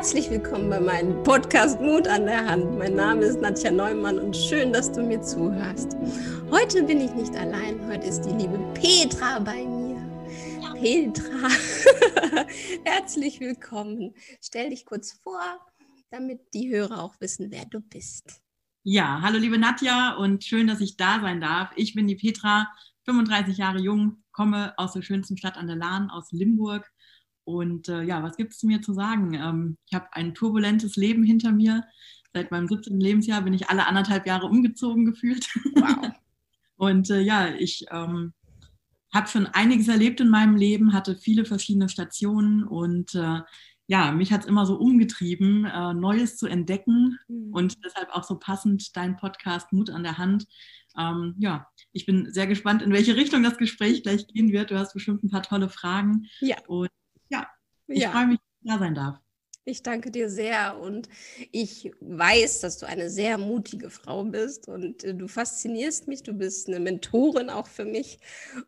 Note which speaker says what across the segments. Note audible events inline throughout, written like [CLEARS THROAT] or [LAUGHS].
Speaker 1: Herzlich willkommen bei meinem Podcast Mut an der Hand. Mein Name ist Nadja Neumann und schön, dass du mir zuhörst. Heute bin ich nicht allein, heute ist die liebe Petra bei mir. Ja. Petra, [LAUGHS] herzlich willkommen. Stell dich kurz vor, damit die Hörer auch wissen, wer du bist.
Speaker 2: Ja, hallo liebe Nadja und schön, dass ich da sein darf. Ich bin die Petra, 35 Jahre jung, komme aus der schönsten Stadt an der Lahn, aus Limburg und äh, ja, was gibt es mir zu sagen? Ähm, ich habe ein turbulentes Leben hinter mir. Seit meinem 17. Lebensjahr bin ich alle anderthalb Jahre umgezogen gefühlt. Wow. [LAUGHS] und äh, ja, ich ähm, habe schon einiges erlebt in meinem Leben, hatte viele verschiedene Stationen und äh, ja, mich hat es immer so umgetrieben, äh, Neues zu entdecken mhm. und deshalb auch so passend dein Podcast Mut an der Hand. Ähm, ja, ich bin sehr gespannt, in welche Richtung das Gespräch gleich gehen wird. Du hast bestimmt ein paar tolle Fragen. Ja. Und ich ja. freue mich, dass ich da sein darf.
Speaker 1: Ich danke dir sehr und ich weiß, dass du eine sehr mutige Frau bist und äh, du faszinierst mich. Du bist eine Mentorin auch für mich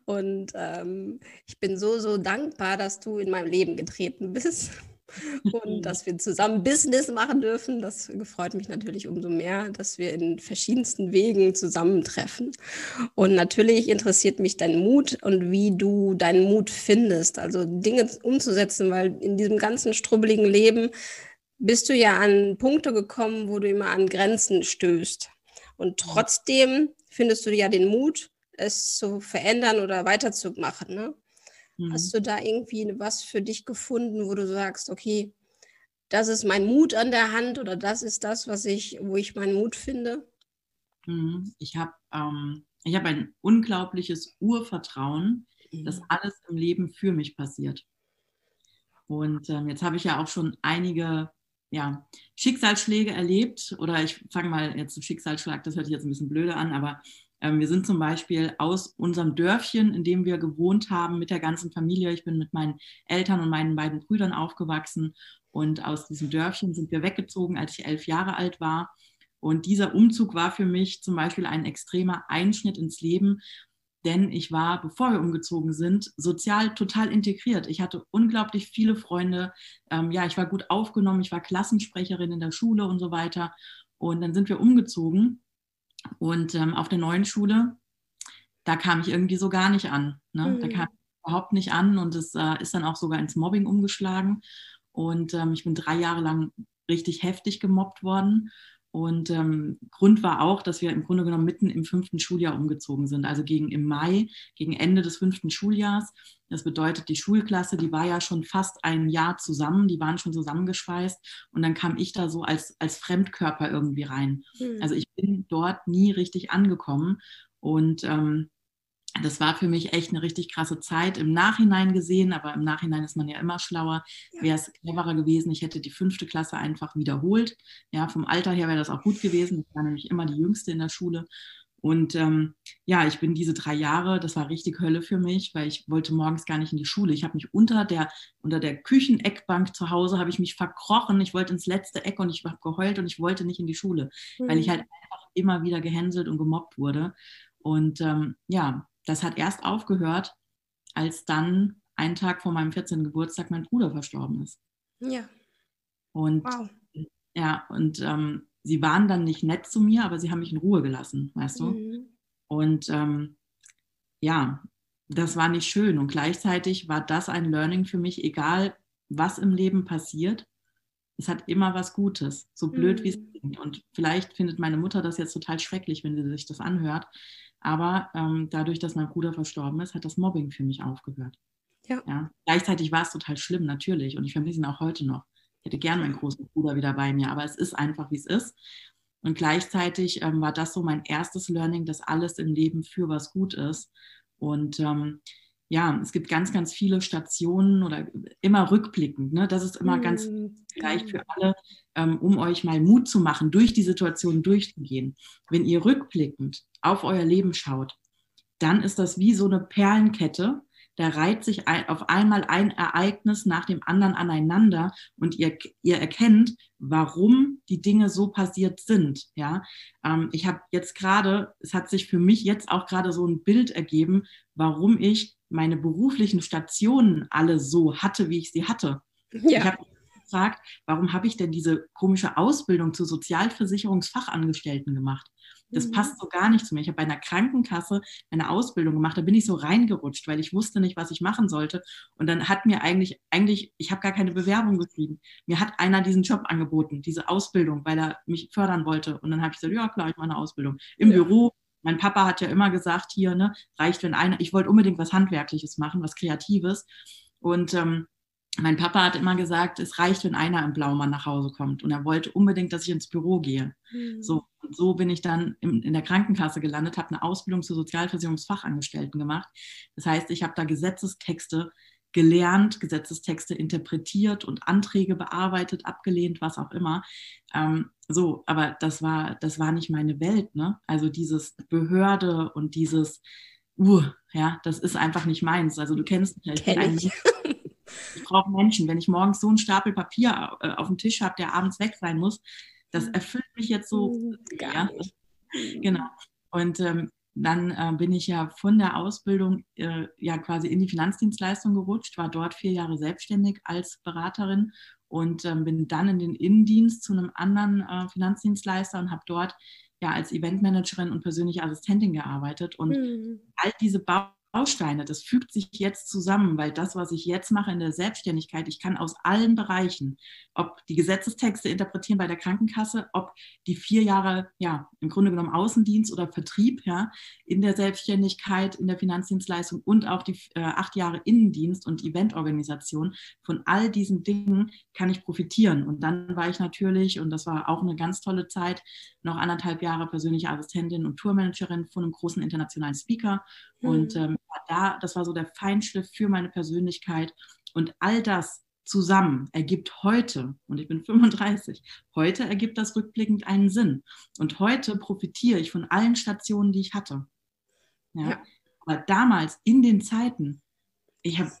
Speaker 1: und ähm, ich bin so, so dankbar, dass du in meinem Leben getreten bist und dass wir zusammen Business machen dürfen. Das freut mich natürlich umso mehr, dass wir in verschiedensten Wegen zusammentreffen. Und natürlich interessiert mich dein Mut und wie du deinen Mut findest, also Dinge umzusetzen, weil in diesem ganzen strubbeligen Leben bist du ja an Punkte gekommen, wo du immer an Grenzen stößt. Und trotzdem findest du ja den Mut, es zu verändern oder weiterzumachen. Ne? Mhm. Hast du da irgendwie was für dich gefunden, wo du sagst, okay, das ist mein Mut an der Hand oder das ist das, was ich, wo ich meinen Mut finde?
Speaker 2: Mhm. Ich habe ähm, hab ein unglaubliches Urvertrauen, mhm. dass alles im Leben für mich passiert. Und ähm, jetzt habe ich ja auch schon einige ja, Schicksalsschläge erlebt oder ich fange mal jetzt Schicksalsschlag, das hört sich jetzt ein bisschen blöde an, aber wir sind zum Beispiel aus unserem Dörfchen, in dem wir gewohnt haben, mit der ganzen Familie. Ich bin mit meinen Eltern und meinen beiden Brüdern aufgewachsen. Und aus diesem Dörfchen sind wir weggezogen, als ich elf Jahre alt war. Und dieser Umzug war für mich zum Beispiel ein extremer Einschnitt ins Leben, denn ich war, bevor wir umgezogen sind, sozial total integriert. Ich hatte unglaublich viele Freunde. Ähm, ja, ich war gut aufgenommen, ich war Klassensprecherin in der Schule und so weiter. Und dann sind wir umgezogen und ähm, auf der neuen Schule, da kam ich irgendwie so gar nicht an. Ne? Mhm. Da kam ich überhaupt nicht an und es äh, ist dann auch sogar ins Mobbing umgeschlagen. Und ähm, ich bin drei Jahre lang richtig heftig gemobbt worden. Und ähm, Grund war auch, dass wir im Grunde genommen mitten im fünften Schuljahr umgezogen sind, also gegen im Mai, gegen Ende des fünften Schuljahrs. Das bedeutet, die Schulklasse, die war ja schon fast ein Jahr zusammen, die waren schon zusammengeschweißt und dann kam ich da so als, als Fremdkörper irgendwie rein. Mhm. Also ich bin dort nie richtig angekommen und ähm, das war für mich echt eine richtig krasse Zeit im Nachhinein gesehen, aber im Nachhinein ist man ja immer schlauer. Ja. Wäre es cleverer gewesen, ich hätte die fünfte Klasse einfach wiederholt. Ja, vom Alter her wäre das auch gut gewesen. Ich war nämlich immer die Jüngste in der Schule. Und ähm, ja, ich bin diese drei Jahre, das war richtig Hölle für mich, weil ich wollte morgens gar nicht in die Schule. Ich habe mich unter der, unter der Kücheneckbank zu Hause, habe ich mich verkrochen. Ich wollte ins letzte Eck und ich habe geheult und ich wollte nicht in die Schule, mhm. weil ich mhm. halt einfach immer wieder gehänselt und gemobbt wurde. Und ähm, ja, das hat erst aufgehört, als dann einen Tag vor meinem 14. Geburtstag mein Bruder verstorben ist. Ja. Und wow. ja, und ähm, sie waren dann nicht nett zu mir, aber sie haben mich in Ruhe gelassen, weißt du? Mhm. Und ähm, ja, das war nicht schön. Und gleichzeitig war das ein Learning für mich, egal was im Leben passiert, es hat immer was Gutes, so blöd mhm. wie es mhm. klingt. Und vielleicht findet meine Mutter das jetzt total schrecklich, wenn sie sich das anhört. Aber ähm, dadurch, dass mein Bruder verstorben ist, hat das Mobbing für mich aufgehört. Ja. ja. Gleichzeitig war es total schlimm, natürlich. Und ich vermisse ihn auch heute noch. Ich hätte gerne meinen großen Bruder wieder bei mir, aber es ist einfach, wie es ist. Und gleichzeitig ähm, war das so mein erstes Learning, dass alles im Leben für was gut ist. Und ähm, ja, es gibt ganz, ganz viele Stationen oder immer rückblickend. Ne? Das ist immer ganz mhm. gleich für alle, ähm, um euch mal Mut zu machen, durch die Situation durchzugehen. Wenn ihr rückblickend auf euer Leben schaut, dann ist das wie so eine Perlenkette. Da reiht sich ein, auf einmal ein Ereignis nach dem anderen aneinander und ihr, ihr erkennt, warum die Dinge so passiert sind. Ja, ähm, ich habe jetzt gerade, es hat sich für mich jetzt auch gerade so ein Bild ergeben, warum ich meine beruflichen Stationen alle so hatte, wie ich sie hatte. Ja. Ich habe gefragt, warum habe ich denn diese komische Ausbildung zur Sozialversicherungsfachangestellten gemacht? Das mhm. passt so gar nicht zu mir. Ich habe bei einer Krankenkasse eine Ausbildung gemacht, da bin ich so reingerutscht, weil ich wusste nicht, was ich machen sollte. Und dann hat mir eigentlich, eigentlich, ich habe gar keine Bewerbung geschrieben. Mir hat einer diesen Job angeboten, diese Ausbildung, weil er mich fördern wollte. Und dann habe ich gesagt, ja klar, ich mache eine Ausbildung. Im ja. Büro, mein Papa hat ja immer gesagt, hier, ne, reicht, wenn einer, ich wollte unbedingt was Handwerkliches machen, was Kreatives. Und ähm, mein Papa hat immer gesagt, es reicht, wenn einer im Blaumann nach Hause kommt. Und er wollte unbedingt, dass ich ins Büro gehe. Mhm. So, so bin ich dann in, in der Krankenkasse gelandet, habe eine Ausbildung zur Sozialversicherungsfachangestellten gemacht. Das heißt, ich habe da Gesetzestexte gelernt, Gesetzestexte interpretiert und Anträge bearbeitet, abgelehnt, was auch immer. Ähm, so, aber das war, das war nicht meine Welt. Ne? Also dieses Behörde und dieses, uh, ja, das ist einfach nicht meins. Also du kennst mich, ich Kenn ich. [LAUGHS] Ich brauche Menschen. Wenn ich morgens so einen Stapel Papier äh, auf dem Tisch habe, der abends weg sein muss, das erfüllt mich jetzt so. Mhm, gar ja. nicht. Genau. Und ähm, dann äh, bin ich ja von der Ausbildung äh, ja quasi in die Finanzdienstleistung gerutscht, war dort vier Jahre selbstständig als Beraterin und ähm, bin dann in den Innendienst zu einem anderen äh, Finanzdienstleister und habe dort ja als Eventmanagerin und persönliche Assistentin gearbeitet. Und mhm. all diese Bau Bausteine, das fügt sich jetzt zusammen, weil das, was ich jetzt mache in der Selbstständigkeit, ich kann aus allen Bereichen, ob die Gesetzestexte interpretieren bei der Krankenkasse, ob die vier Jahre, ja, im Grunde genommen Außendienst oder Vertrieb, ja, in der Selbstständigkeit, in der Finanzdienstleistung und auch die äh, acht Jahre Innendienst und Eventorganisation, von all diesen Dingen kann ich profitieren. Und dann war ich natürlich, und das war auch eine ganz tolle Zeit, noch anderthalb Jahre persönliche Assistentin und Tourmanagerin von einem großen internationalen Speaker. Mhm. Und ähm, da, das war so der Feinschliff für meine Persönlichkeit. Und all das zusammen ergibt heute, und ich bin 35, heute ergibt das rückblickend einen Sinn. Und heute profitiere ich von allen Stationen, die ich hatte. Ja? ja. Aber damals, in den Zeiten, ich habe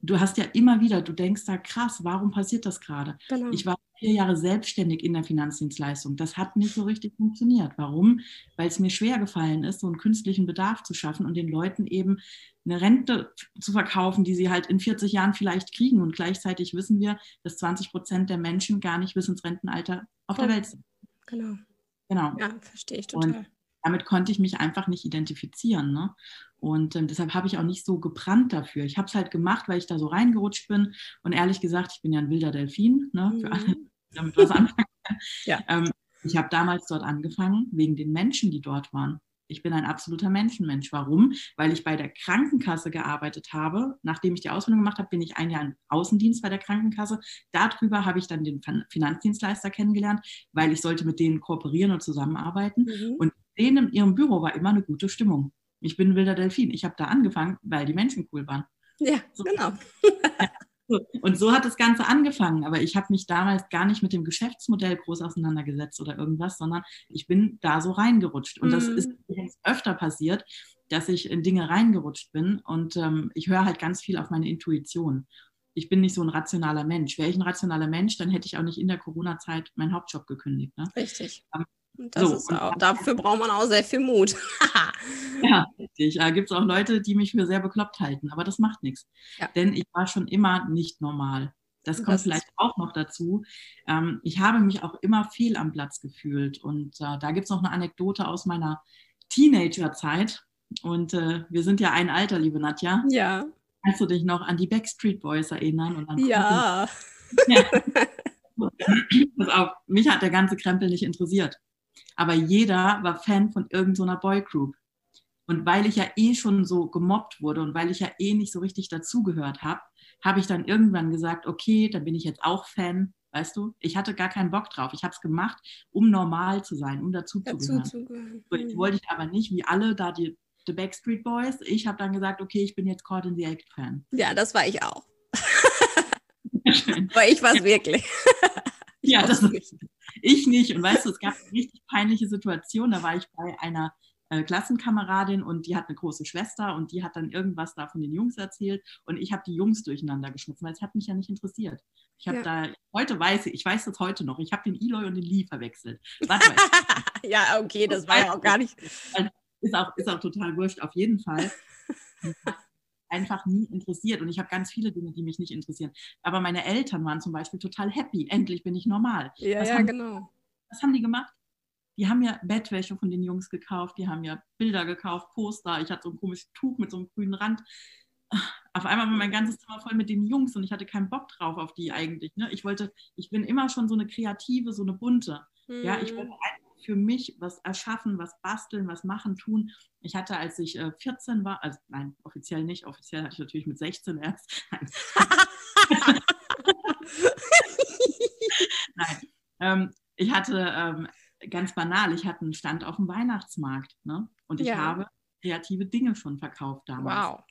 Speaker 2: du hast ja immer wieder, du denkst da krass, warum passiert das gerade? Genau. Ich war vier Jahre selbstständig in der Finanzdienstleistung. Das hat nicht so richtig funktioniert. Warum? Weil es mir schwer gefallen ist, so einen künstlichen Bedarf zu schaffen und den Leuten eben eine Rente zu verkaufen, die sie halt in 40 Jahren vielleicht kriegen. Und gleichzeitig wissen wir, dass 20 Prozent der Menschen gar nicht bis ins Rentenalter auf oh. der Welt sind.
Speaker 1: Genau.
Speaker 2: Genau.
Speaker 1: Ja, verstehe ich total.
Speaker 2: Und damit konnte ich mich einfach nicht identifizieren. Ne? Und ähm, deshalb habe ich auch nicht so gebrannt dafür. Ich habe es halt gemacht, weil ich da so reingerutscht bin. Und ehrlich gesagt, ich bin ja ein wilder Delfin, ne? für alle, die damit was anfangen. [LAUGHS] ja. ähm, ich habe damals dort angefangen, wegen den Menschen, die dort waren. Ich bin ein absoluter Menschenmensch. Warum? Weil ich bei der Krankenkasse gearbeitet habe. Nachdem ich die Ausbildung gemacht habe, bin ich ein Jahr im Außendienst bei der Krankenkasse. Darüber habe ich dann den Finanzdienstleister kennengelernt, weil ich sollte mit denen kooperieren und zusammenarbeiten. Mhm. Und denen in ihrem Büro war immer eine gute Stimmung. Ich bin ein wilder Delfin. Ich habe da angefangen, weil die Menschen cool waren.
Speaker 1: Ja, so. genau. [LAUGHS]
Speaker 2: Und so hat das Ganze angefangen. Aber ich habe mich damals gar nicht mit dem Geschäftsmodell groß auseinandergesetzt oder irgendwas, sondern ich bin da so reingerutscht. Und mhm. das ist öfter passiert, dass ich in Dinge reingerutscht bin. Und ähm, ich höre halt ganz viel auf meine Intuition. Ich bin nicht so ein rationaler Mensch. Wäre ich ein rationaler Mensch, dann hätte ich auch nicht in der Corona-Zeit meinen Hauptjob gekündigt. Ne?
Speaker 1: Richtig. Ähm, das so, ist auch, dafür braucht man auch sehr viel Mut. [LAUGHS] [LAUGHS]
Speaker 2: ja, richtig. Da gibt es auch Leute, die mich für sehr bekloppt halten, aber das macht nichts. Ja. Denn ich war schon immer nicht normal. Das kommt das vielleicht auch noch dazu. Ähm, ich habe mich auch immer fehl am Platz gefühlt. Und äh, da gibt es noch eine Anekdote aus meiner Teenagerzeit. Und äh, wir sind ja ein Alter, liebe Nadja.
Speaker 1: Ja.
Speaker 2: Kannst du dich noch an die Backstreet Boys erinnern?
Speaker 1: ja. [LAUGHS]
Speaker 2: ja. Pass auf, mich hat der ganze Krempel nicht interessiert aber jeder war Fan von irgendeiner so Boygroup. Und weil ich ja eh schon so gemobbt wurde und weil ich ja eh nicht so richtig dazugehört habe, habe ich dann irgendwann gesagt, okay, dann bin ich jetzt auch Fan. Weißt du, ich hatte gar keinen Bock drauf. Ich habe es gemacht, um normal zu sein, um dazuzugehören. Dazu so, ich wollte ich aber nicht, wie alle da die The Backstreet Boys. Ich habe dann gesagt, okay, ich bin jetzt Caught in the Act Fan.
Speaker 1: Ja, das war ich auch. [LAUGHS] Aber ich war es wirklich.
Speaker 2: Ich ja, das ist, ich nicht. Und weißt du, es gab eine richtig peinliche Situation. Da war ich bei einer äh, Klassenkameradin und die hat eine große Schwester und die hat dann irgendwas da von den Jungs erzählt und ich habe die Jungs durcheinander geschmissen, weil es hat mich ja nicht interessiert. Ich habe ja. da, heute weiß ich, ich weiß das heute noch, ich habe den Eloy und den Lee verwechselt. [LAUGHS]
Speaker 1: ja, okay, das war ja auch gar nicht.
Speaker 2: Ist auch, ist auch total wurscht, auf jeden Fall. [LAUGHS] einfach nie interessiert. Und ich habe ganz viele Dinge, die mich nicht interessieren. Aber meine Eltern waren zum Beispiel total happy. Endlich bin ich normal.
Speaker 1: Ja,
Speaker 2: was
Speaker 1: ja,
Speaker 2: haben,
Speaker 1: genau.
Speaker 2: Was haben die gemacht? Die haben ja Bettwäsche von den Jungs gekauft, die haben ja Bilder gekauft, Poster. Ich hatte so ein komisches Tuch mit so einem grünen Rand. Auf einmal war mein ganzes Zimmer voll mit den Jungs und ich hatte keinen Bock drauf auf die eigentlich. Ne? Ich wollte, ich bin immer schon so eine kreative, so eine bunte. Mhm. Ja, ich wollte einfach für mich was erschaffen, was basteln, was machen, tun. Ich hatte, als ich äh, 14 war, also nein, offiziell nicht, offiziell hatte ich natürlich mit 16 erst. [LAUGHS] Nein. nein. Ähm, ich hatte ähm, ganz banal, ich hatte einen Stand auf dem Weihnachtsmarkt ne? und ich ja. habe kreative Dinge schon verkauft damals.
Speaker 1: Wow.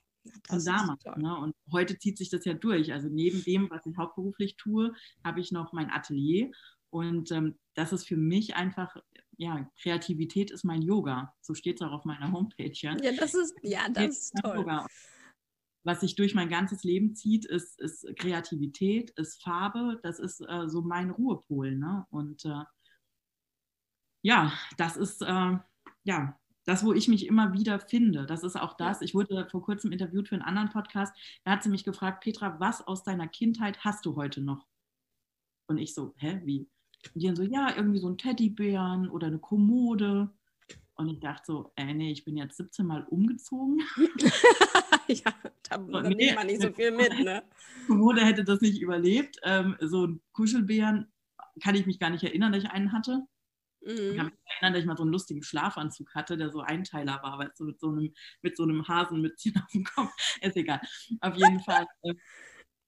Speaker 2: Von damals. Ne? Und heute zieht sich das ja durch. Also neben dem, was ich hauptberuflich tue, habe ich noch mein Atelier. Und ähm, das ist für mich einfach, ja, Kreativität ist mein Yoga. So steht es auch auf meiner Homepage. Ja,
Speaker 1: ja das ist, ja, das ist toll. Yoga.
Speaker 2: Was sich durch mein ganzes Leben zieht, ist, ist Kreativität, ist Farbe. Das ist äh, so mein Ruhepol. Ne? Und äh, ja, das ist, äh, ja, das, wo ich mich immer wieder finde, das ist auch das. Ich wurde vor kurzem interviewt für einen anderen Podcast. Da hat sie mich gefragt, Petra, was aus deiner Kindheit hast du heute noch? Und ich so, hä, wie? Und die dann so, ja, irgendwie so ein Teddybären oder eine Kommode. Und ich dachte so, ey, nee, ich bin jetzt 17 Mal umgezogen. [LAUGHS]
Speaker 1: ja, da, [LAUGHS] da nee, nimmt man nicht so viel mit, ne? [LAUGHS]
Speaker 2: Kommode hätte das nicht überlebt. Ähm, so ein Kuschelbären kann ich mich gar nicht erinnern, dass ich einen hatte. Mhm. Ich kann mich erinnern, dass ich mal so einen lustigen Schlafanzug hatte, der so Einteiler war, weißt du, mit so einem, mit so einem Hasenmützchen auf dem Kopf. Ist egal. Auf jeden Fall. Äh,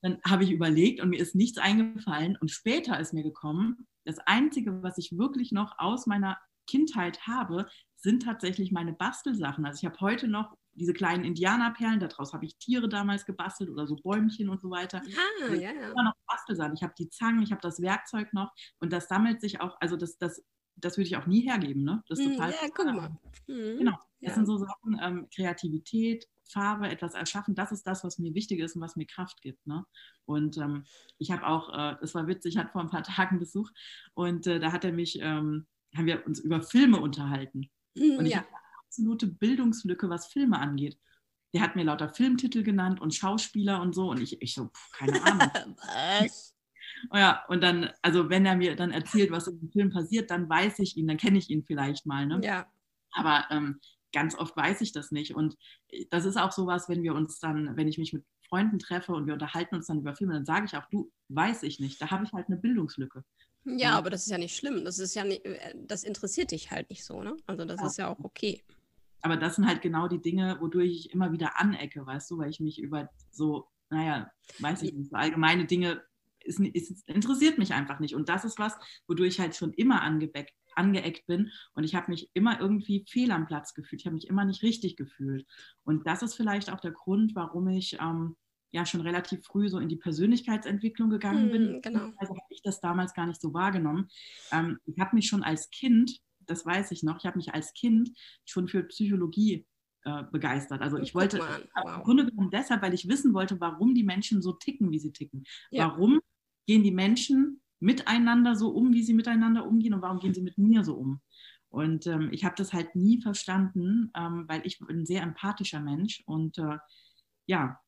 Speaker 2: dann habe ich überlegt und mir ist nichts eingefallen. Und später ist mir gekommen, das Einzige, was ich wirklich noch aus meiner Kindheit habe, sind tatsächlich meine Bastelsachen. Also ich habe heute noch diese kleinen Indianerperlen, daraus habe ich Tiere damals gebastelt oder so Bäumchen und so weiter.
Speaker 1: Ah, also ja, ja.
Speaker 2: Immer noch Bastelsachen. Ich habe die Zangen, ich habe das Werkzeug noch und das sammelt sich auch, also das, das das würde ich auch nie hergeben. Ne? Das ist
Speaker 1: hm,
Speaker 2: total.
Speaker 1: Ja, guck mal. Mhm.
Speaker 2: Genau. Das ja. sind so Sachen, ähm, Kreativität, Farbe, etwas erschaffen, das ist das, was mir wichtig ist und was mir Kraft gibt. Ne? Und ähm, ich habe auch, äh, das war witzig, ich hatte vor ein paar [LAUGHS] Tagen Besuch und äh, da hat er mich, ähm, haben wir uns über Filme unterhalten. Mhm, und ich ja. habe eine absolute Bildungslücke, was Filme angeht. Der hat mir lauter Filmtitel genannt und Schauspieler und so und ich, ich so, pff, keine [LAUGHS] Ahnung. was? [LAUGHS] Ja, und dann, also wenn er mir dann erzählt, was im Film passiert, dann weiß ich ihn, dann kenne ich ihn vielleicht mal. Ne?
Speaker 1: Ja.
Speaker 2: Aber ähm, ganz oft weiß ich das nicht. Und äh, das ist auch sowas, wenn wir uns dann, wenn ich mich mit Freunden treffe und wir unterhalten uns dann über Filme, dann sage ich auch, du, weiß ich nicht, da habe ich halt eine Bildungslücke.
Speaker 1: Ja, ja, aber das ist ja nicht schlimm. Das ist ja nicht, äh, das interessiert dich halt nicht so, ne? Also das ja. ist ja auch okay.
Speaker 2: Aber das sind halt genau die Dinge, wodurch ich immer wieder anecke, weißt du, weil ich mich über so, naja, weiß ich nicht, so allgemeine Dinge ist, ist, interessiert mich einfach nicht. Und das ist was, wodurch ich halt schon immer angebeckt, angeeckt bin und ich habe mich immer irgendwie fehl am Platz gefühlt. Ich habe mich immer nicht richtig gefühlt. Und das ist vielleicht auch der Grund, warum ich ähm, ja schon relativ früh so in die Persönlichkeitsentwicklung gegangen hm, bin.
Speaker 1: Genau.
Speaker 2: Also habe ich das damals gar nicht so wahrgenommen. Ähm, ich habe mich schon als Kind, das weiß ich noch, ich habe mich als Kind schon für Psychologie äh, begeistert. Also ich wollte wow. im Grunde genommen deshalb, weil ich wissen wollte, warum die Menschen so ticken, wie sie ticken. Ja. Warum gehen die Menschen miteinander so um, wie sie miteinander umgehen und warum gehen sie mit mir so um? Und ähm, ich habe das halt nie verstanden, ähm, weil ich bin ein sehr empathischer Mensch und äh, ja,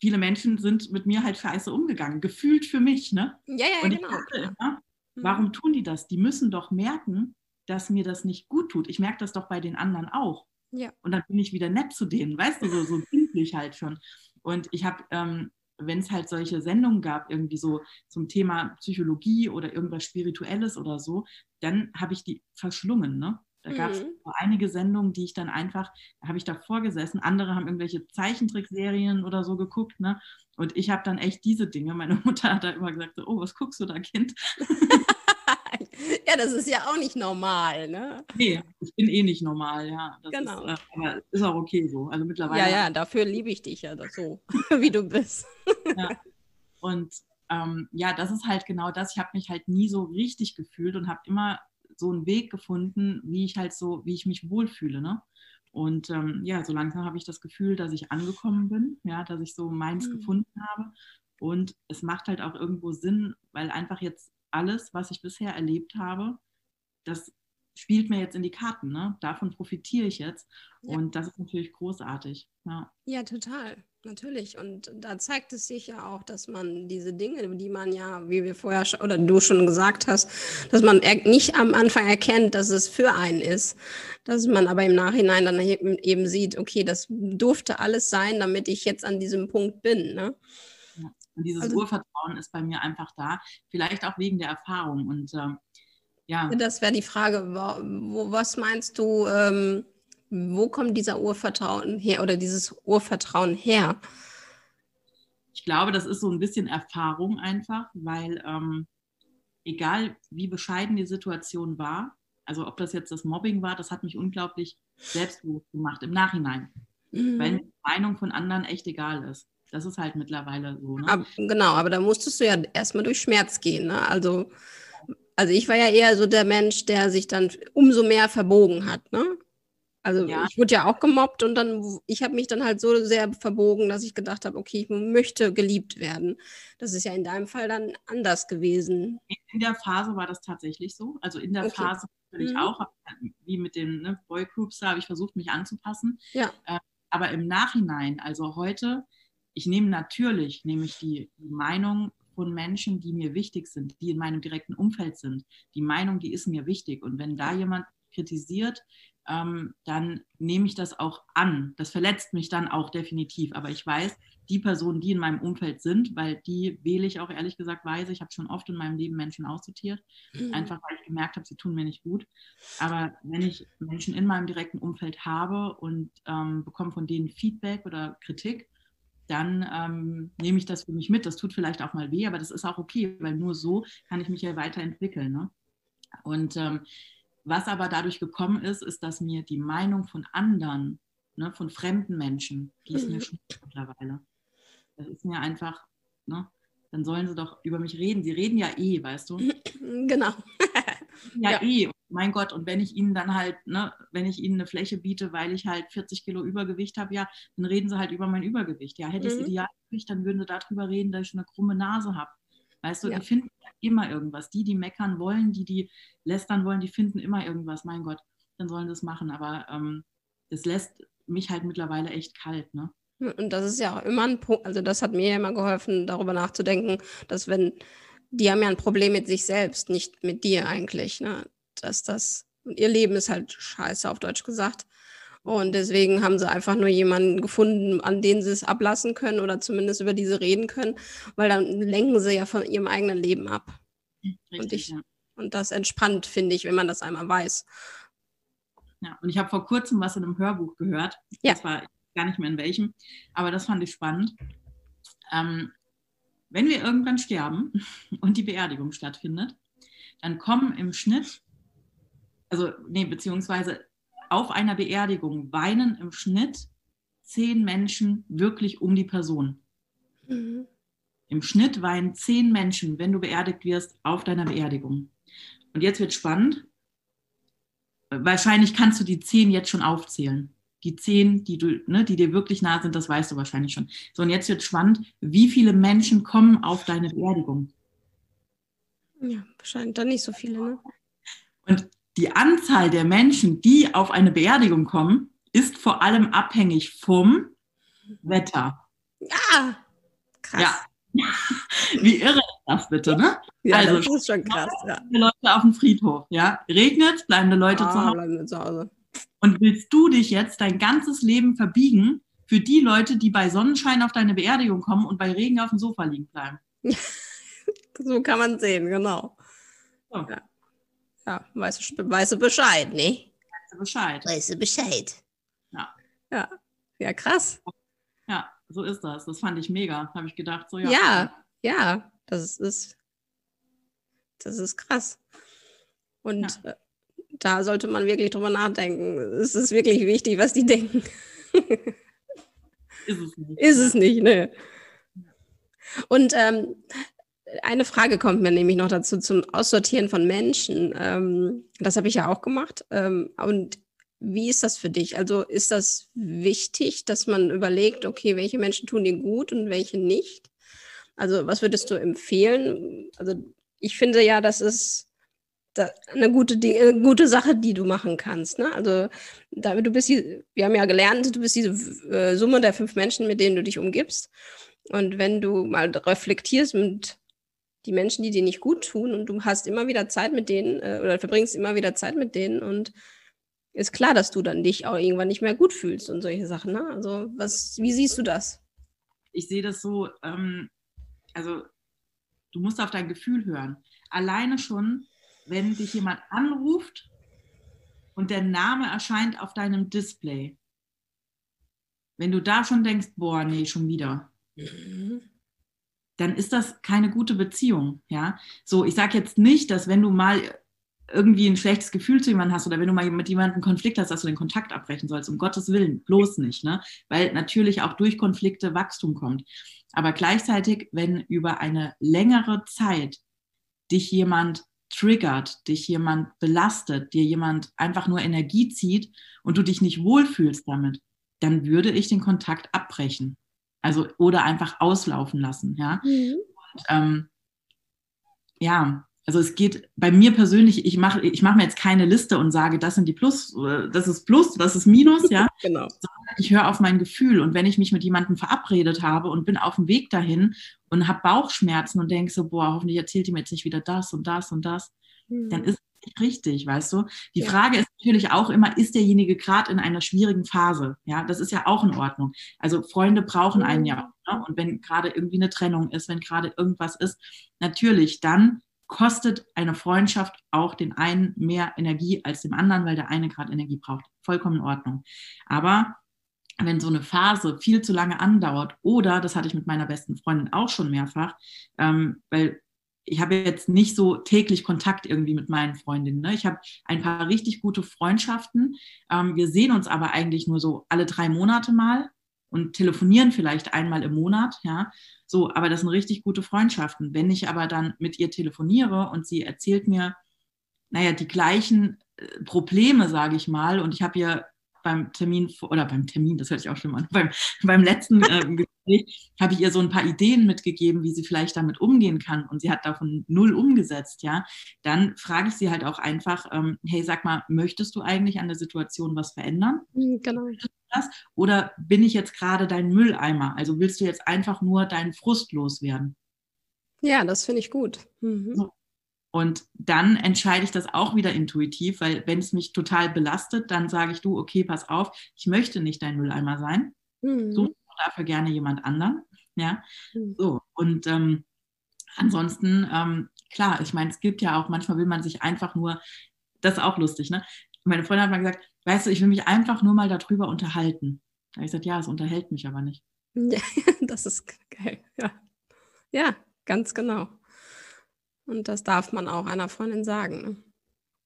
Speaker 2: viele Menschen sind mit mir halt scheiße umgegangen, gefühlt für mich. Ne?
Speaker 1: Ja, ja,
Speaker 2: und
Speaker 1: genau.
Speaker 2: Dachte immer, mhm. warum tun die das? Die müssen doch merken, dass mir das nicht gut tut. Ich merke das doch bei den anderen auch.
Speaker 1: Ja.
Speaker 2: Und dann bin ich wieder nett zu denen, weißt du, so, so kindlich halt schon. Und ich habe ähm, wenn es halt solche Sendungen gab, irgendwie so zum Thema Psychologie oder irgendwas Spirituelles oder so, dann habe ich die verschlungen. Ne? Da gab es mhm. einige Sendungen, die ich dann einfach, da habe ich davor gesessen, andere haben irgendwelche Zeichentrickserien oder so geguckt, ne? Und ich habe dann echt diese Dinge, meine [LAUGHS] Mutter hat da immer gesagt, so, oh, was guckst du da, Kind? [LAUGHS]
Speaker 1: ja, das ist ja auch nicht normal, ne?
Speaker 2: Nee, ich bin eh nicht normal, ja. Das
Speaker 1: genau.
Speaker 2: Ist, äh, aber ist auch okay so. Also mittlerweile.
Speaker 1: Ja, ja, dafür liebe ich dich ja so, [LAUGHS] wie du bist.
Speaker 2: Ja. [LAUGHS] Und ähm, ja, das ist halt genau das. Ich habe mich halt nie so richtig gefühlt und habe immer so einen Weg gefunden, wie ich halt so, wie ich mich wohlfühle, ne? Und ähm, ja, so langsam habe ich das Gefühl, dass ich angekommen bin, ja, dass ich so meins mhm. gefunden habe. Und es macht halt auch irgendwo Sinn, weil einfach jetzt alles, was ich bisher erlebt habe, das spielt mir jetzt in die Karten. Ne? Davon profitiere ich jetzt. Ja. Und das ist natürlich großartig. Ja.
Speaker 1: ja, total. Natürlich. Und da zeigt es sich ja auch, dass man diese Dinge, die man ja, wie wir vorher schon, oder du schon gesagt hast, dass man nicht am Anfang erkennt, dass es für einen ist, dass man aber im Nachhinein dann eben sieht, okay, das durfte alles sein, damit ich jetzt an diesem Punkt bin. Ne?
Speaker 2: Ja. Und dieses also, Urvertrauen ist bei mir einfach da, vielleicht auch wegen der Erfahrung. Und ähm, ja.
Speaker 1: Das wäre die Frage, wo, was meinst du? Ähm, wo kommt dieser Urvertrauen her oder dieses Urvertrauen her?
Speaker 2: Ich glaube, das ist so ein bisschen Erfahrung einfach, weil ähm, egal wie bescheiden die Situation war, also ob das jetzt das Mobbing war, das hat mich unglaublich selbstbewusst gemacht im Nachhinein. Mhm. Weil die Meinung von anderen echt egal ist. Das ist halt mittlerweile so. Ne?
Speaker 1: Aber, genau, aber da musstest du ja erstmal durch Schmerz gehen. Ne? Also, also ich war ja eher so der Mensch, der sich dann umso mehr verbogen hat. Ne? Also ja. ich wurde ja auch gemobbt und dann, ich habe mich dann halt so sehr verbogen, dass ich gedacht habe, okay, ich möchte geliebt werden. Das ist ja in deinem Fall dann anders gewesen.
Speaker 2: In der Phase war das tatsächlich so. Also in der okay. Phase natürlich mhm. auch, wie mit den ne, Boygroups, da habe ich versucht, mich anzupassen. Ja. Äh, aber im Nachhinein, also heute, ich nehme natürlich, nehme ich die, die Meinung von Menschen, die mir wichtig sind, die in meinem direkten Umfeld sind. Die Meinung, die ist mir wichtig. Und wenn da jemand kritisiert, ähm, dann nehme ich das auch an. Das verletzt mich dann auch definitiv. Aber ich weiß, die Personen, die in meinem Umfeld sind, weil die wähle ich auch ehrlich gesagt weise. Ich habe schon oft in meinem Leben Menschen aussortiert, mhm. einfach weil ich gemerkt habe, sie tun mir nicht gut. Aber wenn ich Menschen in meinem direkten Umfeld habe und ähm, bekomme von denen Feedback oder Kritik, dann ähm, nehme ich das für mich mit. Das tut vielleicht auch mal weh, aber das ist auch okay, weil nur so kann ich mich ja weiterentwickeln. Ne? Und ähm, was aber dadurch gekommen ist, ist, dass mir die Meinung von anderen, ne, von fremden Menschen, die ist mir mhm. schon mittlerweile. Das ist mir einfach, ne, dann sollen sie doch über mich reden. Sie reden ja eh, weißt du? [CLEARS THROAT]
Speaker 1: Genau.
Speaker 2: Ja, ja, eh. Mein Gott, und wenn ich ihnen dann halt, ne, wenn ich ihnen eine Fläche biete, weil ich halt 40 Kilo Übergewicht habe, ja, dann reden sie halt über mein Übergewicht. Ja, hätte ich mhm. das Idealgewicht, dann würden sie darüber reden, dass ich eine krumme Nase habe. Weißt du, ja. die finden immer irgendwas. Die, die meckern wollen, die, die lästern wollen, die finden immer irgendwas. Mein Gott, dann sollen sie es machen. Aber ähm, das lässt mich halt mittlerweile echt kalt, ne?
Speaker 1: Und das ist ja auch immer ein Punkt, also das hat mir ja immer geholfen, darüber nachzudenken, dass wenn, die haben ja ein Problem mit sich selbst, nicht mit dir eigentlich, ne? Dass das, ihr Leben ist halt scheiße, auf Deutsch gesagt. Und deswegen haben sie einfach nur jemanden gefunden, an den sie es ablassen können oder zumindest über diese reden können, weil dann lenken sie ja von ihrem eigenen Leben ab. Richtig, und, ich, ja. und das entspannt, finde ich, wenn man das einmal weiß.
Speaker 2: Ja, und ich habe vor kurzem was in einem Hörbuch gehört. Ja. Das war gar nicht mehr in welchem, aber das fand ich spannend. Ähm, wenn wir irgendwann sterben [LAUGHS] und die Beerdigung stattfindet, dann kommen im Schnitt, also nee, beziehungsweise auf einer Beerdigung weinen im Schnitt zehn Menschen wirklich um die Person. Mhm. Im Schnitt weinen zehn Menschen, wenn du beerdigt wirst, auf deiner Beerdigung. Und jetzt wird spannend. Wahrscheinlich kannst du die zehn jetzt schon aufzählen. Die zehn, die, du, ne, die dir wirklich nah sind, das weißt du wahrscheinlich schon. So, und jetzt wird spannend, wie viele Menschen kommen auf deine Beerdigung?
Speaker 1: Ja, wahrscheinlich dann nicht so viele, ne?
Speaker 2: Und die Anzahl der Menschen, die auf eine Beerdigung kommen, ist vor allem abhängig vom Wetter.
Speaker 1: Ja, krass. Ja. [LAUGHS]
Speaker 2: Wie irre ist das bitte, ne?
Speaker 1: Ja, also, das ist schon krass. Ja.
Speaker 2: Leute auf dem Friedhof, ja. Regnet, bleiben die Leute ah, zu, Hause. zu Hause. Und willst du dich jetzt dein ganzes Leben verbiegen für die Leute, die bei Sonnenschein auf deine Beerdigung kommen und bei Regen auf dem Sofa liegen bleiben? [LAUGHS]
Speaker 1: so kann man sehen, genau. So. Ja. Ja, weißt du, weißt du Bescheid, ne?
Speaker 2: Weißt du Bescheid.
Speaker 1: Weißt du Bescheid.
Speaker 2: Ja.
Speaker 1: Ja, ja krass.
Speaker 2: Ja, so ist das. Das fand ich mega. Habe ich gedacht, so ja.
Speaker 1: Ja, ja, das ist, das ist krass. Und ja. Da sollte man wirklich drüber nachdenken. Es ist wirklich wichtig, was die denken.
Speaker 2: ist es nicht.
Speaker 1: Ist es nicht, ne? Und ähm, eine Frage kommt mir nämlich noch dazu zum Aussortieren von Menschen. Ähm, das habe ich ja auch gemacht. Ähm, und wie ist das für dich? Also ist das wichtig, dass man überlegt, okay, welche Menschen tun dir gut und welche nicht? Also was würdest du empfehlen? Also ich finde ja, dass es eine gute, eine gute Sache, die du machen kannst. Ne? Also, da, du bist, wir haben ja gelernt, du bist diese äh, Summe der fünf Menschen, mit denen du dich umgibst. Und wenn du mal reflektierst mit die Menschen, die dir nicht gut tun und du hast immer wieder Zeit mit denen äh, oder verbringst immer wieder Zeit mit denen und ist klar, dass du dann dich auch irgendwann nicht mehr gut fühlst und solche Sachen. Ne? Also, was, wie siehst du das?
Speaker 2: Ich sehe das so, ähm, also du musst auf dein Gefühl hören. Alleine schon, wenn dich jemand anruft und der Name erscheint auf deinem Display. Wenn du da schon denkst, boah, nee, schon wieder. Dann ist das keine gute Beziehung, ja. So, ich sage jetzt nicht, dass wenn du mal irgendwie ein schlechtes Gefühl zu jemandem hast oder wenn du mal mit jemandem einen Konflikt hast, dass du den Kontakt abbrechen sollst. Um Gottes Willen, bloß nicht, ne? Weil natürlich auch durch Konflikte Wachstum kommt. Aber gleichzeitig, wenn über eine längere Zeit dich jemand triggert, dich jemand belastet, dir jemand einfach nur Energie zieht und du dich nicht wohlfühlst damit, dann würde ich den Kontakt abbrechen. Also oder einfach auslaufen lassen, ja. Mhm. Und, ähm, ja, also es geht bei mir persönlich, ich mache ich mach mir jetzt keine Liste und sage, das sind die Plus, das ist Plus, das ist Minus, ja. [LAUGHS] genau. Ich höre auf mein Gefühl und wenn ich mich mit jemandem verabredet habe und bin auf dem Weg dahin und habe Bauchschmerzen und denke so, boah, hoffentlich erzählt die mir jetzt nicht wieder das und das und das, mhm. dann ist es nicht richtig, weißt du. Die ja. Frage ist natürlich auch immer, ist derjenige gerade in einer schwierigen Phase? Ja, das ist ja auch in Ordnung. Also Freunde brauchen einen ja auch. Ne? Und wenn gerade irgendwie eine Trennung ist, wenn gerade irgendwas ist, natürlich dann kostet eine Freundschaft auch den einen mehr Energie als dem anderen, weil der eine gerade Energie braucht. Vollkommen in Ordnung. Aber wenn so eine Phase viel zu lange andauert, oder das hatte ich mit meiner besten Freundin auch schon mehrfach, ähm, weil ich habe jetzt nicht so täglich Kontakt irgendwie mit meinen Freundinnen. Ne? Ich habe ein paar richtig gute Freundschaften. Ähm, wir sehen uns aber eigentlich nur so alle drei Monate mal und telefonieren vielleicht einmal im Monat, ja. So, aber das sind richtig gute Freundschaften. Wenn ich aber dann mit ihr telefoniere und sie erzählt mir, naja, die gleichen äh, Probleme, sage ich mal, und ich habe ihr beim Termin oder beim Termin, das hört sich auch schon an, [LAUGHS] beim, beim letzten äh, [LAUGHS] Gespräch habe ich ihr so ein paar Ideen mitgegeben, wie sie vielleicht damit umgehen kann und sie hat davon null umgesetzt, ja, dann frage ich sie halt auch einfach, ähm, hey, sag mal, möchtest du eigentlich an der Situation was verändern?
Speaker 1: Mhm, genau.
Speaker 2: Oder bin ich jetzt gerade dein Mülleimer? Also willst du jetzt einfach nur deinen Frust loswerden?
Speaker 1: Ja, das finde ich gut. Mhm. So.
Speaker 2: Und dann entscheide ich das auch wieder intuitiv, weil wenn es mich total belastet, dann sage ich du, okay, pass auf, ich möchte nicht dein Mülleimer sein. Mhm. Such dafür gerne jemand anderen. Ja, mhm. so. Und ähm, ansonsten, ähm, klar, ich meine, es gibt ja auch, manchmal will man sich einfach nur, das ist auch lustig, ne? Meine Freundin hat mal gesagt, weißt du, ich will mich einfach nur mal darüber unterhalten. Da habe ich gesagt, ja, es unterhält mich aber nicht.
Speaker 1: Ja, [LAUGHS] das ist geil, ja. Ja, ganz genau. Und das darf man auch einer Freundin sagen. Ne?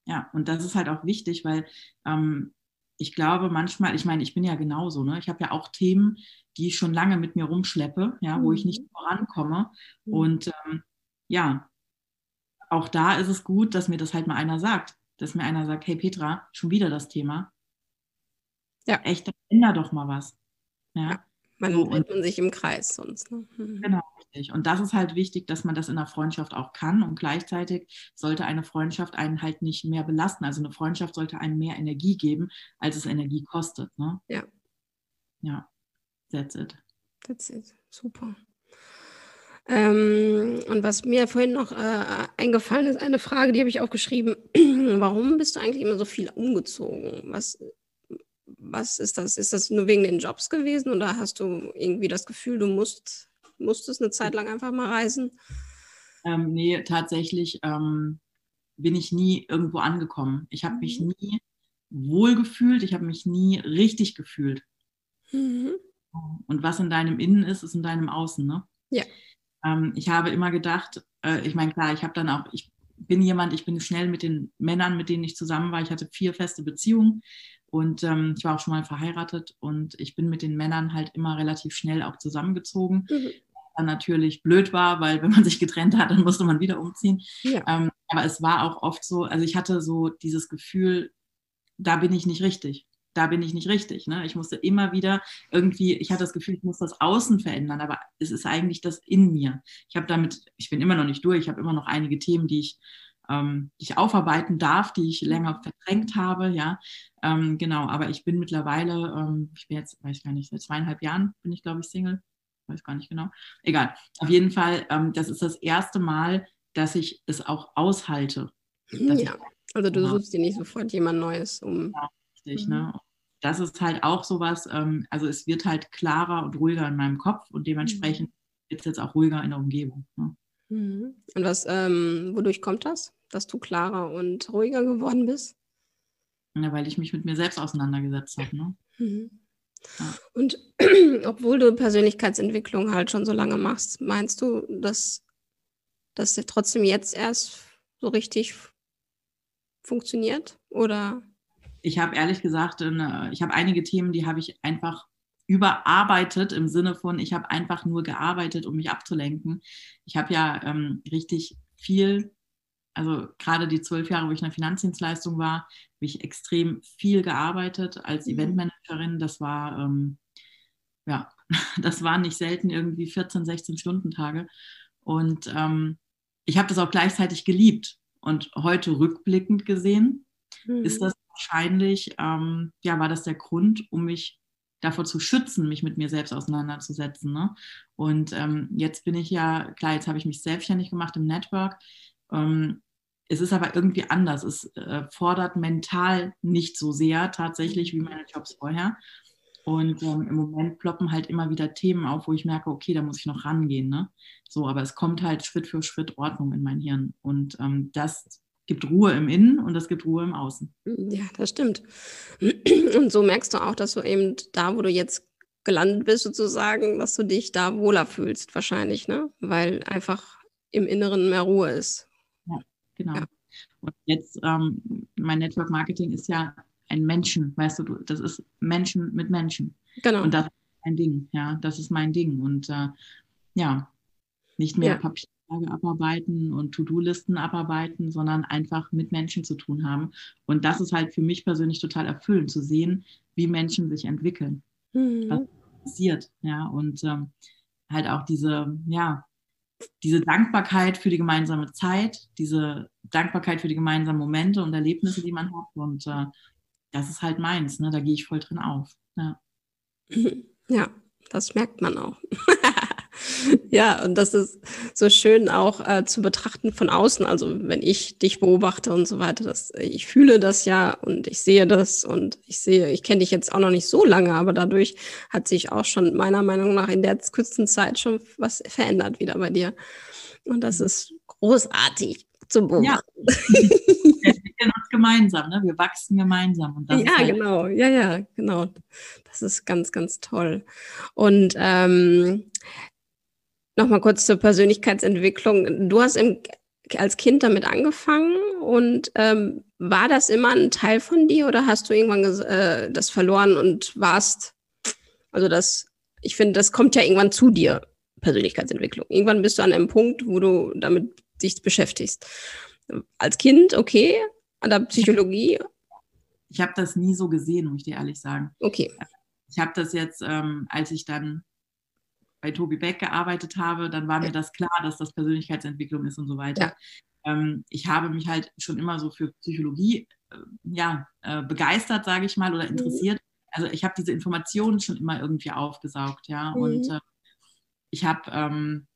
Speaker 2: Ja, und das ist halt auch wichtig, weil ähm, ich glaube manchmal, ich meine, ich bin ja genauso, ne? Ich habe ja auch Themen, die ich schon lange mit mir rumschleppe, ja, mhm. wo ich nicht mhm. vorankomme. Mhm. Und ähm, ja, auch da ist es gut, dass mir das halt mal einer sagt, dass mir einer sagt, hey Petra, schon wieder das Thema. Ja. Echt, änder doch mal was. Ja. ja
Speaker 1: man so, dreht man sich im Kreis sonst. Ne?
Speaker 2: Mhm. Genau, richtig. Und das ist halt wichtig, dass man das in einer Freundschaft auch kann. Und gleichzeitig sollte eine Freundschaft einen halt nicht mehr belasten. Also eine Freundschaft sollte einem mehr Energie geben, als es Energie kostet. Ne?
Speaker 1: Ja.
Speaker 2: Ja, that's it.
Speaker 1: That's it. Super. Ähm, und was mir vorhin noch äh, eingefallen ist, eine Frage, die habe ich aufgeschrieben. [CLEARS THROAT] Warum bist du eigentlich immer so viel umgezogen? Was was ist das? Ist das nur wegen den Jobs gewesen oder hast du irgendwie das Gefühl, du musst, musstest eine Zeit lang einfach mal reisen?
Speaker 2: Ähm, nee, tatsächlich ähm, bin ich nie irgendwo angekommen. Ich habe mhm. mich nie wohl gefühlt, ich habe mich nie richtig gefühlt. Mhm. Und was in deinem Innen ist, ist in deinem Außen, ne?
Speaker 1: Ja.
Speaker 2: Ähm, ich habe immer gedacht, äh, ich meine, klar, ich habe dann auch, ich bin jemand, ich bin schnell mit den Männern, mit denen ich zusammen war. Ich hatte vier feste Beziehungen und ähm, ich war auch schon mal verheiratet und ich bin mit den Männern halt immer relativ schnell auch zusammengezogen. Mhm. Dann natürlich blöd war, weil wenn man [LAUGHS] sich getrennt hat, dann musste man wieder umziehen. Ja. Ähm, aber es war auch oft so, also ich hatte so dieses Gefühl, da bin ich nicht richtig. Da bin ich nicht richtig. Ne? Ich musste immer wieder irgendwie, ich hatte das Gefühl, ich muss das Außen verändern, aber es ist eigentlich das in mir. Ich habe damit, ich bin immer noch nicht durch, ich habe immer noch einige Themen, die ich ähm, die ich aufarbeiten darf, die ich länger verdrängt habe, ja. Ähm, genau, aber ich bin mittlerweile, ähm, ich bin jetzt, weiß ich gar nicht, seit zweieinhalb Jahren bin ich, glaube ich, Single. Weiß gar nicht genau. Egal. Auf jeden Fall, ähm, das ist das erste Mal, dass ich es auch aushalte.
Speaker 1: Ja, also du suchst dir nicht sofort jemand Neues um. Ja,
Speaker 2: richtig, mhm. ne? Das ist halt auch sowas, ähm, also es wird halt klarer und ruhiger in meinem Kopf und dementsprechend mhm. wird es jetzt auch ruhiger in der Umgebung. Ne?
Speaker 1: Mhm. Und was, ähm, wodurch kommt das, dass du klarer und ruhiger geworden bist?
Speaker 2: Ja, weil ich mich mit mir selbst auseinandergesetzt habe. Ne? Mhm.
Speaker 1: Ja. Und [CLEARS THROAT] obwohl du Persönlichkeitsentwicklung halt schon so lange machst, meinst du, dass das trotzdem jetzt erst so richtig funktioniert? Oder?
Speaker 2: Ich habe ehrlich gesagt, ich habe einige Themen, die habe ich einfach überarbeitet im Sinne von, ich habe einfach nur gearbeitet, um mich abzulenken. Ich habe ja ähm, richtig viel, also gerade die zwölf Jahre, wo ich in der Finanzdienstleistung war, habe ich extrem viel gearbeitet als mhm. Eventmanagerin. Das war, ähm, ja, [LAUGHS] das waren nicht selten irgendwie 14, 16 Stunden Tage. Und ähm, ich habe das auch gleichzeitig geliebt. Und heute rückblickend gesehen, mhm. ist das wahrscheinlich, ähm, ja, war das der Grund, um mich davor zu schützen, mich mit mir selbst auseinanderzusetzen. Ne? Und ähm, jetzt bin ich ja, klar, jetzt habe ich mich selbstständig gemacht im Network. Ähm, es ist aber irgendwie anders. Es äh, fordert mental nicht so sehr tatsächlich wie meine Jobs vorher. Und ähm, im Moment ploppen halt immer wieder Themen auf, wo ich merke, okay, da muss ich noch rangehen. Ne? So, aber es kommt halt Schritt für Schritt Ordnung in mein Hirn. Und ähm, das gibt Ruhe im Innen und es gibt Ruhe im Außen.
Speaker 1: Ja, das stimmt. [CLEARS THROAT] Und so merkst du auch, dass du eben da, wo du jetzt gelandet bist, sozusagen, dass du dich da wohler fühlst, wahrscheinlich, ne? Weil einfach im Inneren mehr Ruhe ist.
Speaker 2: Ja, genau. Ja. Und jetzt, ähm, mein Network Marketing ist ja ein Menschen, weißt du, das ist Menschen mit Menschen. Genau. Und das ist mein Ding, ja, das ist mein Ding. Und äh, ja, nicht mehr ja. Papier abarbeiten und To-Do-Listen abarbeiten, sondern einfach mit Menschen zu tun haben. Und das ist halt für mich persönlich total erfüllend, zu sehen, wie Menschen sich entwickeln, mhm. was passiert. Ja, und ähm, halt auch diese, ja, diese Dankbarkeit für die gemeinsame Zeit, diese Dankbarkeit für die gemeinsamen Momente und Erlebnisse, die man hat. Und äh, das ist halt meins, ne? da gehe ich voll drin auf. Ja, [LAUGHS]
Speaker 1: ja das merkt man auch. [LAUGHS] [LAUGHS] Ja, und das ist so schön auch äh, zu betrachten von außen. Also wenn ich dich beobachte und so weiter, das, ich fühle das ja und ich sehe das und ich sehe, ich kenne dich jetzt auch noch nicht so lange, aber dadurch hat sich auch schon meiner Meinung nach in der kurzen Zeit schon was verändert wieder bei dir. Und das ist großartig zu beobachten. [LAUGHS] Ja.
Speaker 2: Wir entwickeln uns gemeinsam, ne? wir wachsen gemeinsam.
Speaker 1: ja, halt genau, ja, ja, genau. Das ist ganz, ganz toll. Und ähm, Nochmal kurz zur Persönlichkeitsentwicklung. Du hast im, als Kind damit angefangen und ähm, war das immer ein Teil von dir oder hast du irgendwann äh, das verloren und warst, also das, ich finde, das kommt ja irgendwann zu dir, Persönlichkeitsentwicklung. Irgendwann bist du an einem Punkt, wo du damit dich beschäftigst. Als Kind, okay, an der Psychologie.
Speaker 2: Ich habe das nie so gesehen, muss ich dir ehrlich sagen.
Speaker 1: Okay.
Speaker 2: Ich habe das jetzt, ähm, als ich dann bei Tobi Beck gearbeitet habe, dann war mir das klar, dass das Persönlichkeitsentwicklung ist und so weiter. Ja. Ähm, ich habe mich halt schon immer so für Psychologie äh, ja, äh, begeistert, sage ich mal, oder mhm. interessiert. Mhm. Also ich habe diese Informationen schon immer irgendwie aufgesaugt, ja. Mhm. Und äh, ich habe, ähm,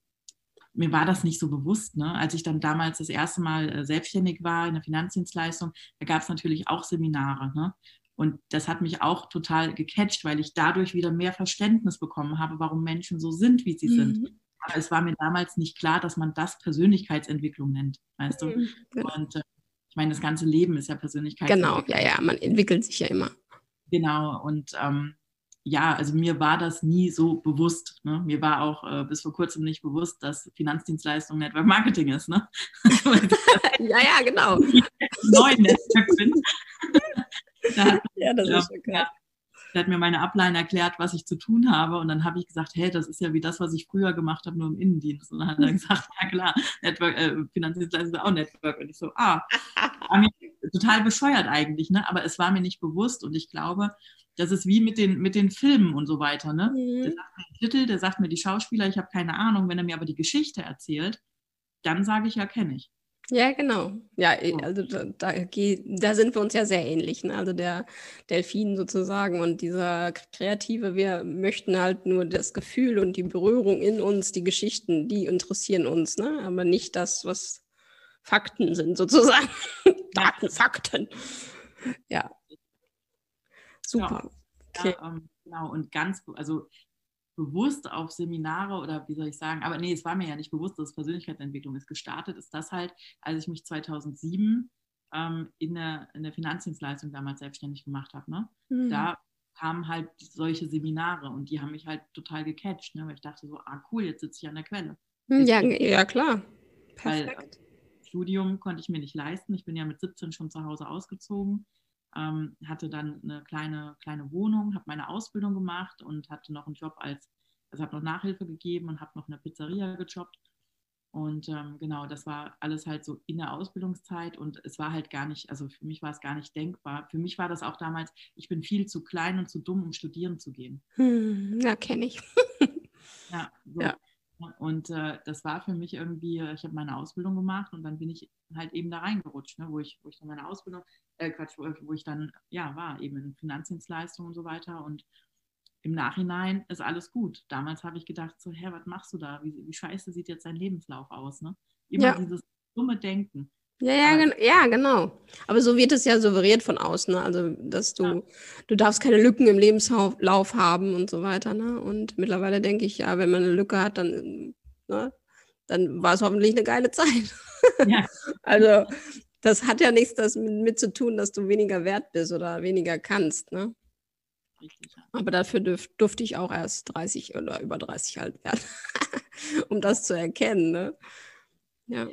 Speaker 2: mir war das nicht so bewusst, ne? Als ich dann damals das erste Mal äh, selbstständig war in der Finanzdienstleistung, da gab es natürlich auch Seminare, ne? Und das hat mich auch total gecatcht, weil ich dadurch wieder mehr Verständnis bekommen habe, warum Menschen so sind, wie sie mhm. sind. Aber es war mir damals nicht klar, dass man das Persönlichkeitsentwicklung nennt, weißt du? Mhm. Und äh, ich meine, das ganze Leben ist ja Persönlichkeitsentwicklung.
Speaker 1: Genau, ja, ja, man entwickelt sich ja immer.
Speaker 2: Genau, und ähm, ja, also mir war das nie so bewusst. Ne? Mir war auch äh, bis vor kurzem nicht bewusst, dass Finanzdienstleistung Network Marketing ist. Ne? [LAUGHS] [LAUGHS]
Speaker 1: ja, ja, genau. [LAUGHS]
Speaker 2: Neu Netzwerk bin. Hat, [LAUGHS] ja, das ja, ist schon krass. Der hat mir meine Ablein erklärt, was ich zu tun habe. Und dann habe ich gesagt, hey, das ist ja wie das, was ich früher gemacht habe, nur im Innendienst. Und dann hat er [LAUGHS] gesagt, ja klar, Network, äh, Finanzdienstleister ist auch Network. Und ich so, ah, total bescheuert eigentlich, ne? Aber es war mir nicht bewusst. Und ich glaube, das ist wie mit den, mit den Filmen und so weiter. Ne? Mhm. Der sagt mir den Titel, der sagt mir die Schauspieler, ich habe keine Ahnung. Wenn er mir aber die Geschichte erzählt, dann sage ich, ja, kenne ich.
Speaker 1: Ja, genau. Ja, also da, da, da, sind wir uns ja sehr ähnlich. Ne? Also der Delfin sozusagen und dieser Kreative, wir möchten halt nur das Gefühl und die Berührung in uns, die Geschichten, die interessieren uns, ne? aber nicht das, was Fakten sind [LAUGHS] sozusagen. Daten, Fakten. Ja. Super.
Speaker 2: Ja, okay. ja, ähm, genau, und ganz, also bewusst auf Seminare oder wie soll ich sagen, aber nee, es war mir ja nicht bewusst, dass Persönlichkeitsentwicklung ist. Gestartet ist das halt, als ich mich 2007 ähm, in, der, in der Finanzdienstleistung damals selbstständig gemacht habe. Ne? Mhm. Da kamen halt solche Seminare und die haben mich halt total gecatcht, ne? weil ich dachte so, ah cool, jetzt sitze ich an der Quelle.
Speaker 1: Hm, ja, ja klar.
Speaker 2: Perfekt. Weil, äh, Studium konnte ich mir nicht leisten. Ich bin ja mit 17 schon zu Hause ausgezogen ähm, hatte dann eine kleine, kleine Wohnung, habe meine Ausbildung gemacht und hatte noch einen Job als, also habe noch Nachhilfe gegeben und habe noch eine Pizzeria gejobbt. Und ähm, genau, das war alles halt so in der Ausbildungszeit und es war halt gar nicht, also für mich war es gar nicht denkbar. Für mich war das auch damals, ich bin viel zu klein und zu dumm, um studieren zu gehen.
Speaker 1: Hm, ja, kenne ich.
Speaker 2: ja, so. ja, und äh, das war für mich irgendwie, äh, ich habe meine Ausbildung gemacht und dann bin ich halt eben da reingerutscht, ne, wo, ich, wo ich dann meine Ausbildung, äh, Quatsch, wo, wo ich dann, ja, war eben in Finanzdienstleistungen und so weiter und im Nachhinein ist alles gut. Damals habe ich gedacht, so, hä, was machst du da? Wie, wie scheiße sieht jetzt dein Lebenslauf aus? Ne? Immer ja. dieses dumme Denken.
Speaker 1: Ja, ja, gen ja, genau. Aber so wird es ja suggeriert von außen, ne? also dass du, ja. du darfst keine Lücken im Lebenslauf haben und so weiter. Ne? Und mittlerweile denke ich, ja, wenn man eine Lücke hat, dann, ne, dann war es hoffentlich eine geile Zeit. [LAUGHS] Ja. [LAUGHS] also das hat ja nichts das mit, mit, zu tun, dass du weniger wert bist oder weniger kannst. Ne? Richtig. Aber dafür dürf, durfte ich auch erst 30 oder über 30 alt werden, [LAUGHS] um das zu erkennen. Ne?
Speaker 2: Ja.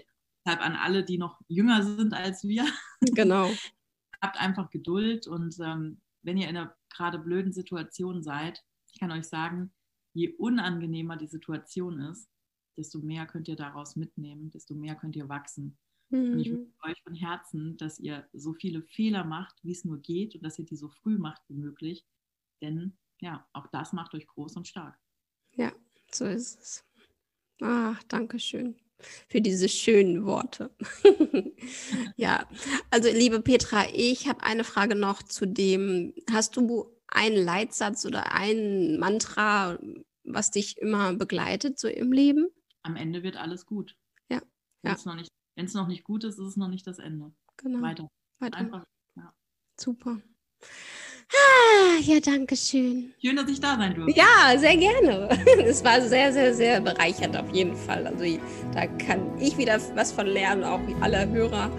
Speaker 2: Deshalb an alle, die noch jünger sind als wir.
Speaker 1: Genau. [LAUGHS]
Speaker 2: Habt einfach Geduld und ähm, wenn ihr in einer gerade blöden Situation seid, ich kann euch sagen, je unangenehmer die Situation ist, desto mehr könnt ihr daraus mitnehmen, desto mehr könnt ihr wachsen. Mhm. Und ich mhm. wünsche euch von Herzen, dass ihr so viele Fehler macht, wie es nur geht und dass ihr die so früh macht wie möglich. Denn ja, auch das macht euch groß und stark.
Speaker 1: Ja, so ist es. Ach, danke schön für diese schönen Worte. [LAUGHS] ja, also liebe Petra, ich habe eine Frage noch zu dem, hast du einen Leitsatz oder ein Mantra, was dich immer begleitet so im Leben?
Speaker 2: Am Ende wird alles gut.
Speaker 1: Ja.
Speaker 2: Wenn es ja. noch, nicht, noch nicht gut ist, ist es noch nicht das Ende.
Speaker 1: Genau.
Speaker 2: Weiter.
Speaker 1: Weiter. Einfach, ja. Super. Ah, ja, danke schön.
Speaker 2: Schön, dass ich da sein durfte.
Speaker 1: Ja, sehr gerne. [LAUGHS] Es war sehr, sehr, sehr bereichernd auf jeden Fall. Also da kann ich wieder was von lernen, auch wie alle Hörer.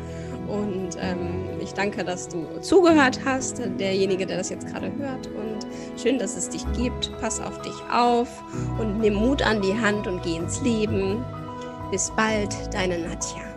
Speaker 1: Und ähm, ich danke, dass du zugehört hast, derjenige, der das jetzt gerade hört. Und schön, dass es dich gibt. Pass auf dich auf und nimm Mut an die Hand und geh ins Leben. Bis bald, deine Nadja.